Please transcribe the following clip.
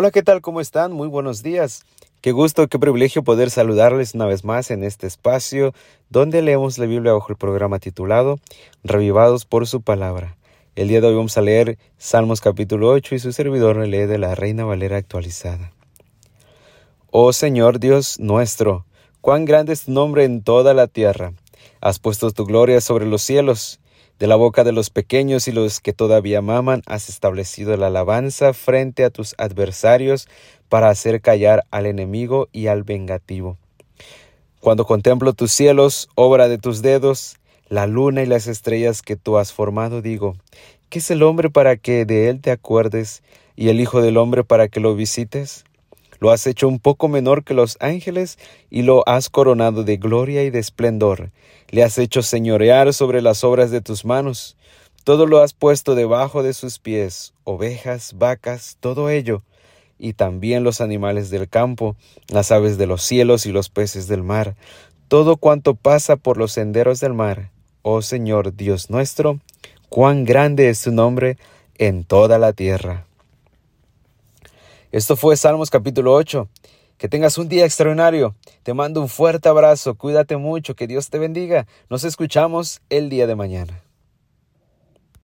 Hola, ¿qué tal? ¿Cómo están? Muy buenos días. Qué gusto, qué privilegio poder saludarles una vez más en este espacio donde leemos la Biblia bajo el programa titulado Revivados por su palabra. El día de hoy vamos a leer Salmos capítulo 8 y su servidor lee de la Reina Valera actualizada. Oh Señor Dios nuestro, cuán grande es tu nombre en toda la tierra. Has puesto tu gloria sobre los cielos. De la boca de los pequeños y los que todavía maman has establecido la alabanza frente a tus adversarios para hacer callar al enemigo y al vengativo. Cuando contemplo tus cielos, obra de tus dedos, la luna y las estrellas que tú has formado, digo, ¿qué es el hombre para que de él te acuerdes y el Hijo del hombre para que lo visites? Lo has hecho un poco menor que los ángeles y lo has coronado de gloria y de esplendor. Le has hecho señorear sobre las obras de tus manos. Todo lo has puesto debajo de sus pies, ovejas, vacas, todo ello, y también los animales del campo, las aves de los cielos y los peces del mar, todo cuanto pasa por los senderos del mar. Oh Señor Dios nuestro, cuán grande es tu nombre en toda la tierra. Esto fue Salmos capítulo 8. Que tengas un día extraordinario. Te mando un fuerte abrazo. Cuídate mucho. Que Dios te bendiga. Nos escuchamos el día de mañana.